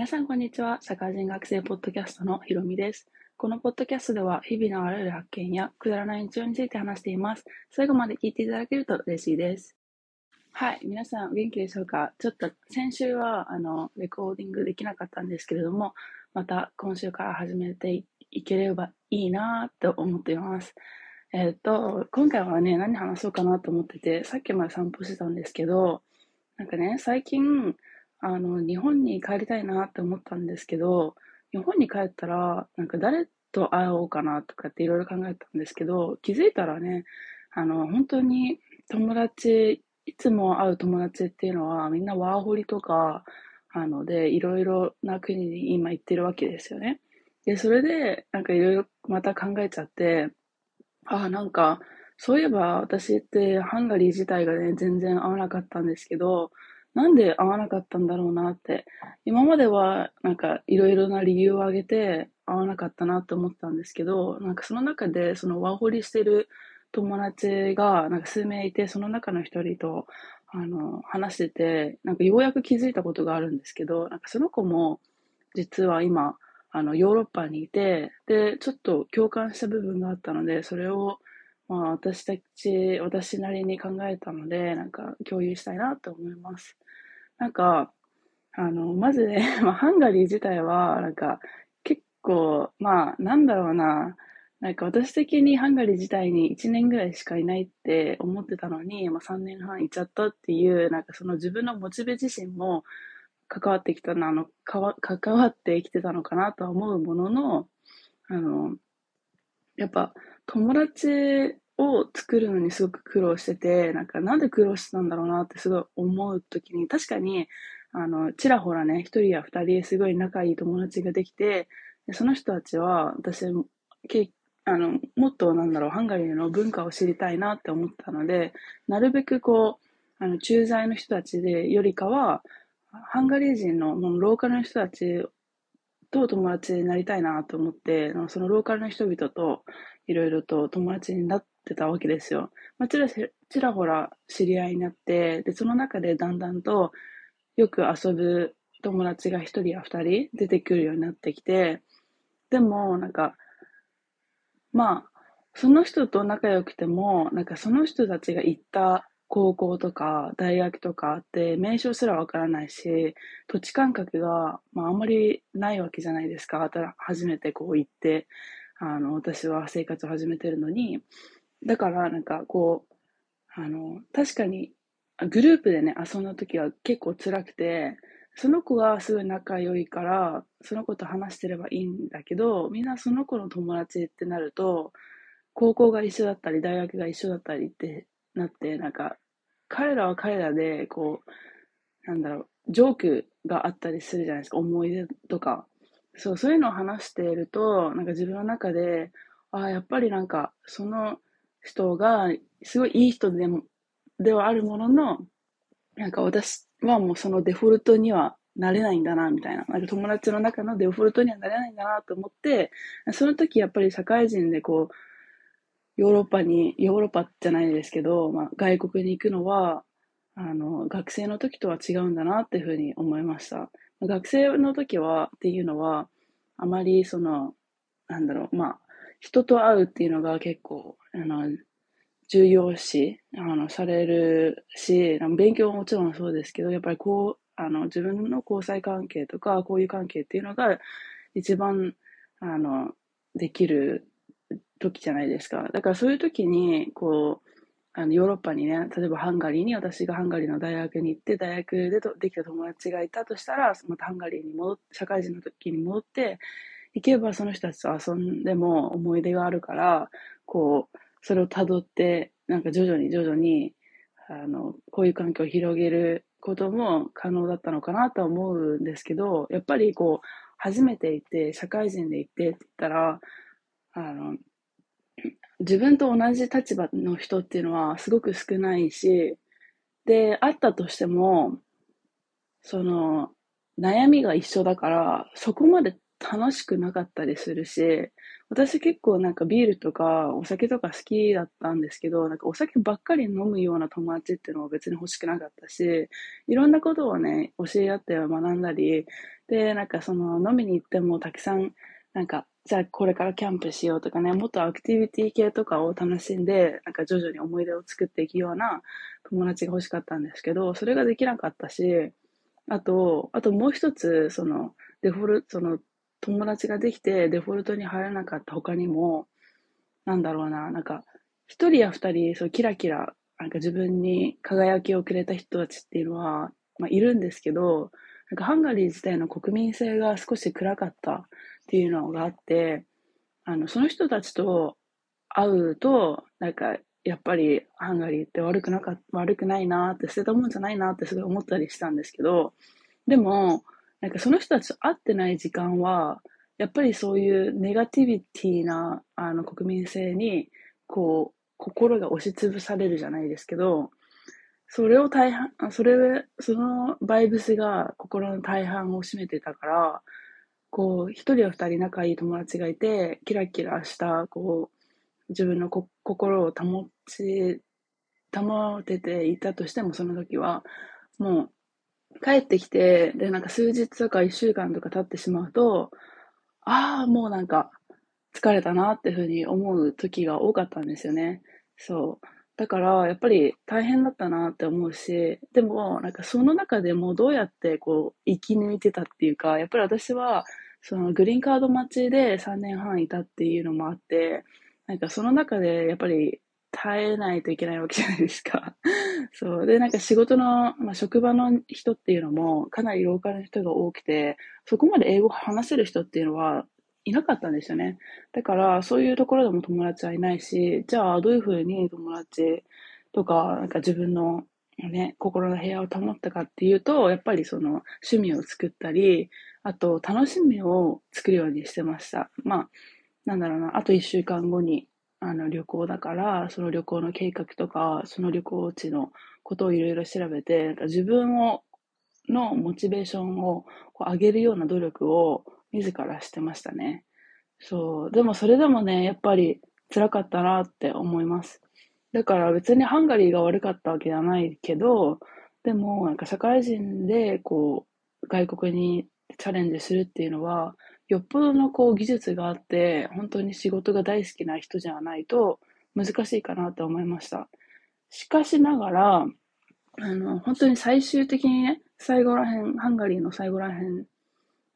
皆さん、こんにちは。社会人学生ポッドキャストのひろみです。このポッドキャストでは、日々のあらゆる発見やくだらない日常について話しています。最後まで聞いていただけると嬉しいです。はい、皆さん、元気でしょうか？ちょっと先週は、あの、レコーディングできなかったんですけれども、また今週から始めていければいいなと思っています。えっ、と、今回はね、何話そうかなと思ってて、さっきまで散歩してたんですけど、なんかね、最近、あの、日本に帰りたいなって思ったんですけど、日本に帰ったら、なんか誰と会おうかなとかっていろいろ考えたんですけど、気づいたらね、あの、本当に友達、いつも会う友達っていうのはみんなワーホリとか、あので、いろいろな国に今行ってるわけですよね。で、それで、なんかいろいろまた考えちゃって、ああ、なんか、そういえば私ってハンガリー自体がね、全然合わなかったんですけど、なんで合わなかったんだろうなって。今までは、なんか、いろいろな理由を挙げて、合わなかったなって思ったんですけど、なんかその中で、そのワーホリしてる友達が、なんか数名いて、その中の一人と、あの、話してて、なんかようやく気づいたことがあるんですけど、なんかその子も、実は今、あの、ヨーロッパにいて、で、ちょっと共感した部分があったので、それを、まあ、私たち、私なりに考えたので、なんか共有したいなと思います。なんか、あの、まずね、まあ、ハンガリー自体は、なんか、結構、まあ、なんだろうな、なんか私的にハンガリー自体に1年ぐらいしかいないって思ってたのに、まあ、3年半いっちゃったっていう、なんかその自分のモチベ自身も関わってきたの、あの、かわ関わってきてたのかなとは思うものの、あの、やっぱ友達を作るのにすごく苦労してて、なんかなんで苦労してたんだろうなってすごい思うときに、確かに、あの、ちらほらね、一人や二人すごい仲いい友達ができて、その人たちは、私、けあの、もっとなんだろう、ハンガリーの文化を知りたいなって思ったので、なるべくこう、あの、駐在の人たちでよりかは、ハンガリー人のもうローカルの人たちと友達になりたいなと思って、そのローカルの人々といろいろと友達になってたわけですよ。まあ、ちらちらほら知り合いになって、で、その中でだんだんとよく遊ぶ友達が一人や二人出てくるようになってきて、でも、なんか、まあ、その人と仲良くても、なんかその人たちが行った高校とか大学とかって名称すらわからないし、土地感覚が、まあ、あんまりないわけじゃないですか。初めてこう行って、あの、私は生活を始めてるのに、だからなんかこう、あの、確かにグループでね、遊んだ時は結構辛くて、その子がすごい仲良いから、その子と話してればいいんだけど、みんなその子の友達ってなると、高校が一緒だったり、大学が一緒だったりってなって、なんか、彼らは彼らで、こう、なんだろう、ジョークがあったりするじゃないですか、思い出とか。そう、そういうのを話していると、なんか自分の中で、ああ、やっぱりなんか、その人が、すごいいい人でも、ではあるものの、なんか私はもうそのデフォルトにはなれないんだな、みたいな。なんか友達の中のデフォルトにはなれないんだなと思って、その時やっぱり社会人でこう、ヨーロッパに、ヨーロッパじゃないですけど、まあ、外国に行くのは、あの、学生の時とは違うんだなっていうふうに思いました。学生の時は、っていうのは、あまりその、なんだろう、まあ、人と会うっていうのが結構、あの、重要視、あの、されるし、勉強ももちろんそうですけど、やっぱりこう、あの、自分の交際関係とか、交友関係っていうのが、一番、あの、できる時じゃないですか。だからそういう時に、こう、あのヨーロッパにね、例えばハンガリーに、私がハンガリーの大学に行って、大学でとできた友達がいたとしたら、またハンガリーに戻って、社会人の時に戻って、行けばその人たちと遊んでも思い出があるから、こう、それを辿って、なんか徐々に徐々に、あの、こういう環境を広げることも可能だったのかなとは思うんですけど、やっぱりこう、初めて行って、社会人で行ってって言ったら、あの、自分と同じ立場の人っていうのはすごく少ないし、で、あったとしても、その、悩みが一緒だから、そこまで楽しくなかったりするし、私結構なんかビールとかお酒とか好きだったんですけど、なんかお酒ばっかり飲むような友達っていうのは別に欲しくなかったし、いろんなことをね、教え合って学んだり、で、なんかその飲みに行ってもたくさん、なんか、じゃあこれからキャンプしようとかね、もっとアクティビティ系とかを楽しんで、なんか徐々に思い出を作っていくような友達が欲しかったんですけど、それができなかったし、あと、あともう一つ、その、デフォルト、その、友達ができてデフォルトに入らなかった他にも、なんだろうな、なんか、一人や二人、そうキラキラ、なんか自分に輝きをくれた人たちっていうのは、まあ、いるんですけど、なんかハンガリー自体の国民性が少し暗かったっていうのがあって、あの、その人たちと会うと、なんか、やっぱりハンガリーって悪くなか悪くないなって、捨てたもんじゃないなってすごい思ったりしたんですけど、でも、なんかその人たちと会ってない時間は、やっぱりそういうネガティビティなあの国民性に、こう、心が押しつぶされるじゃないですけど、それを大半、それ、そのバイブスが心の大半を占めてたから、こう、一人や二人仲いい友達がいて、キラキラした、こう、自分のこ心を保ち、保てていたとしても、その時は、もう、帰ってきて、で、なんか数日とか一週間とか経ってしまうと、ああ、もうなんか、疲れたなっていうふうに思う時が多かったんですよね。そう。だから、やっぱり大変だったなって思うし、でも、なんかその中でもどうやってこう、生き抜いてたっていうか、やっぱり私は、そのグリーンカード待ちで3年半いたっていうのもあって、なんかその中でやっぱり耐えないといけないわけじゃないですか。そう。で、なんか仕事の、まあ、職場の人っていうのもかなりローカルの人が多くて、そこまで英語話せる人っていうのはいなかったんですよね。だから、そういうところでも友達はいないし、じゃあ、どういうふうに友達とか、なんか自分のね、心の部屋を保ったかっていうと、やっぱりその趣味を作ったり、あと楽しみを作るようにしてました。まあ、なんだろうな、あと一週間後にあの旅行だから、その旅行の計画とか、その旅行地のことをいろいろ調べて、なんか自分をのモチベーションをこう上げるような努力を自らしてましたね。そう。でもそれでもね、やっぱり辛かったなって思います。だから別にハンガリーが悪かったわけじゃないけど、でもなんか社会人でこう外国にチャレンジするっていうのは、よっぽどのこう技術があって、本当に仕事が大好きな人じゃないと難しいかなと思いました。しかしながら、あの、本当に最終的にね、最後らへん、ハンガリーの最後らへん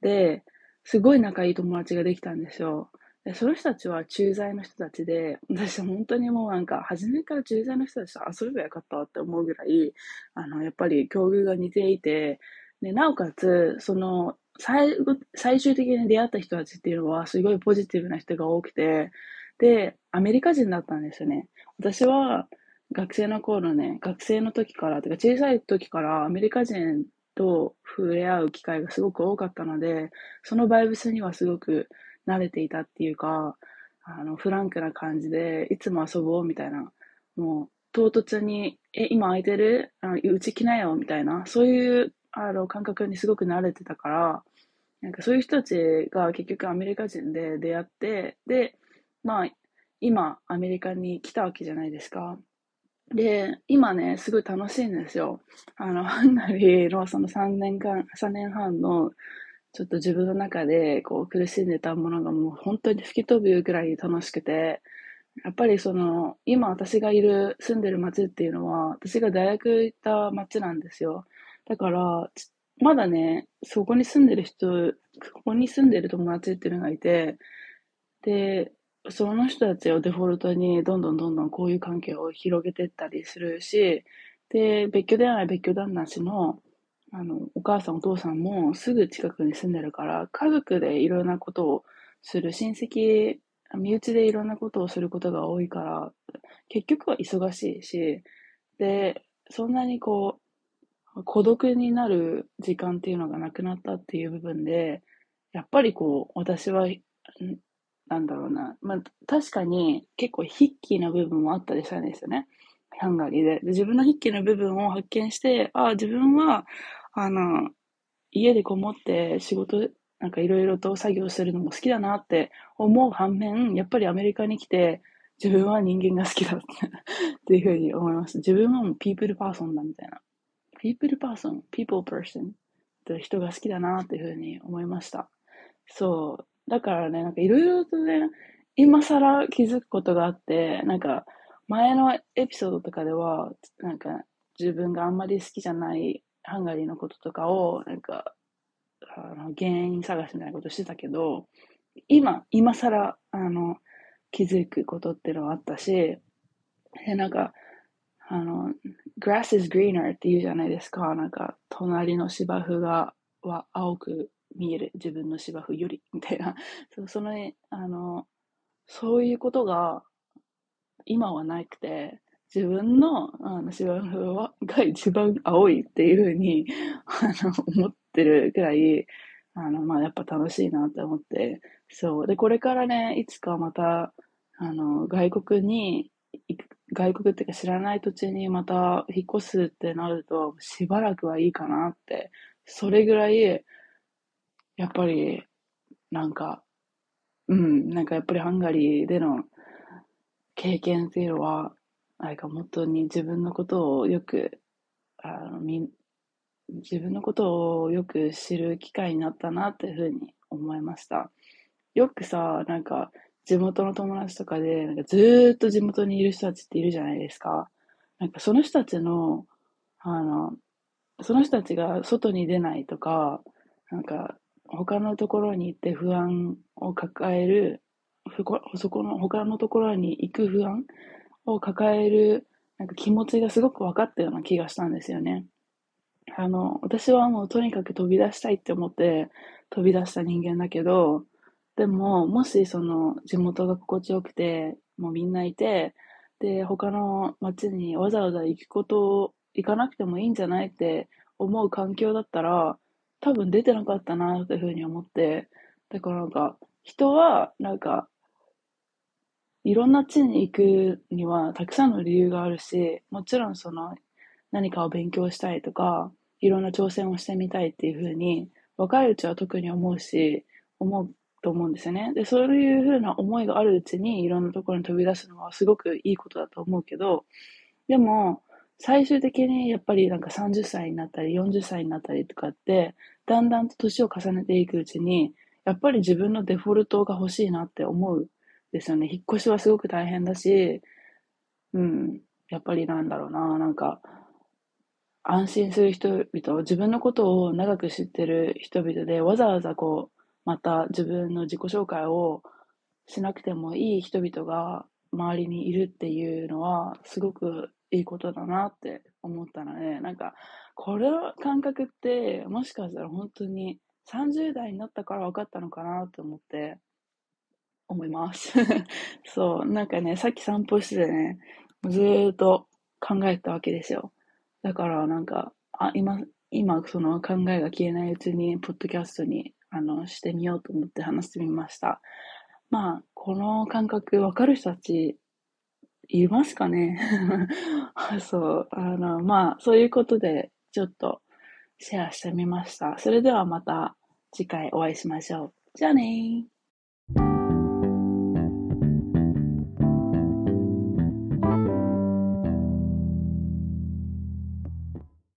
で、すごい仲いい友達ができたんですよ。で、その人たちは駐在の人たちで、私本当にもうなんか、初めから駐在の人たちと遊べばよかったって思うぐらい、あの、やっぱり境遇が似ていて、で、なおかつ、その、最後、最終的に出会った人たちっていうのは、すごいポジティブな人が多くて、で、アメリカ人だったんですよね。私は、学生の頃ね、学生の時から、てか小さい時からアメリカ人と触れ合う機会がすごく多かったので、そのバイブスにはすごく慣れていたっていうか、あの、フランクな感じで、いつも遊ぼうみたいな、もう、唐突に、え、今空いてる？あうち来なよみたいな、そういうあの感覚にすごく慣れてたから、なんかそういう人たちが結局アメリカ人で出会って、で、まあ、今アメリカに来たわけじゃないですか。で、今ね、すごい楽しいんですよ。あの、ハンガリーのその3年間、3年半の、ちょっと自分の中でこう苦しんでたものがもう本当に吹き飛ぶぐらい楽しくて、やっぱりその、今私がいる、住んでる街っていうのは、私が大学行った街なんですよ。だから、まだね、そこに住んでる人、ここに住んでる友達っていうのがいて、で、その人たちをデフォルトにどんどんどんどんこういう関係を広げていったりするし、で、別居ではない別居旦那氏の、あの、お母さんお父さんもすぐ近くに住んでるから、家族でいろんなことをする、親戚、身内でいろんなことをすることが多いから、結局は忙しいし、で、そんなにこう、孤独になる時間っていうのがなくなったっていう部分で、やっぱりこう、私は、なんだろうな。まあ、確かに結構筆記な部分もあったりしたんですよね。ハンガリーで。で自分の筆記の部分を発見して、ああ、自分は、あの、家でこもって仕事、なんかいろいろと作業するのも好きだなって思う反面、やっぱりアメリカに来て、自分は人間が好きだって いうふうに思います。自分はもうピープルパーソンだみたいな。ピープルパーソン ?people person? てる人が好きだなっていうふうに思いました。そう。だからね、なんかいろいろとね、今更気づくことがあって、なんか前のエピソードとかでは、なんか自分があんまり好きじゃないハンガリーのこととかを、なんか、あの原因探しみたいなことしてたけど、今、今更、あの、気づくことっていうのはあったし、で、なんか、あの、grass is greener って言うじゃないですか。なんか、隣の芝生が、は青く見える。自分の芝生より、みたいな。その、あの、そういうことが、今はなくて、自分のあの芝生はが一番青いっていうふうに あの思ってるくらい、あの、まあ、やっぱ楽しいなって思って、そう。で、これからね、いつかまた、あの、外国に外国っていうか知らない土地にまた引っ越すってなると、しばらくはいいかなって、それぐらい、やっぱり、なんか、うん、なんかやっぱりハンガリーでの経験っていうのは、なんか本当に自分のことをよく、あの、み、自分のことをよく知る機会になったなっていうふうに思いました。よくさ、なんか、地元の友達とかで、なんかずっと地元にいる人たちっているじゃないですか。なんかその人たちの、あの、その人たちが外に出ないとか、なんか他のところに行って不安を抱える、そこの他のところに行く不安を抱えるなんか気持ちがすごく分かったような気がしたんですよね。あの、私はもうとにかく飛び出したいって思って飛び出した人間だけど、でも、もしその地元が心地よくて、もうみんないて、で、他の町にわざわざ行くことを、行かなくてもいいんじゃないって思う環境だったら、多分出てなかったなというふうに思って、だからなんか、人は、なんか、いろんな地に行くにはたくさんの理由があるし、もちろんその何かを勉強したいとか、いろんな挑戦をしてみたいっていうふうに、若いうちは特に思うし、思うと思うんですよね。で、そういうふうな思いがあるうちにいろんなところに飛び出すのはすごくいいことだと思うけど、でも、最終的にやっぱりなんか30歳になったり40歳になったりとかって、だんだんと年を重ねていくうちに、やっぱり自分のデフォルトが欲しいなって思うですよね。引っ越しはすごく大変だし、うん、やっぱりなんだろうな、なんか、安心する人々、自分のことを長く知ってる人々で、わざわざこう、また自分の自己紹介をしなくてもいい人々が周りにいるっていうのは、すごくいいことだなって思ったので、なんか、これの感覚って、もしかしたら本当に30代になったから分かったのかなと思って、思います。そう、なんかね、さっき散歩しててね、ずーっと考えたわけですよ。だからなんか、あ、今、今その考えが消えないうちに、ポッドキャストに、あの、してみようと思って話してみました。まあ、この感覚わかる人たち、いますかね そう、あの、まあ、そういうことで、ちょっと、シェアしてみました。それではまた次回お会いしましょう。じゃあねー。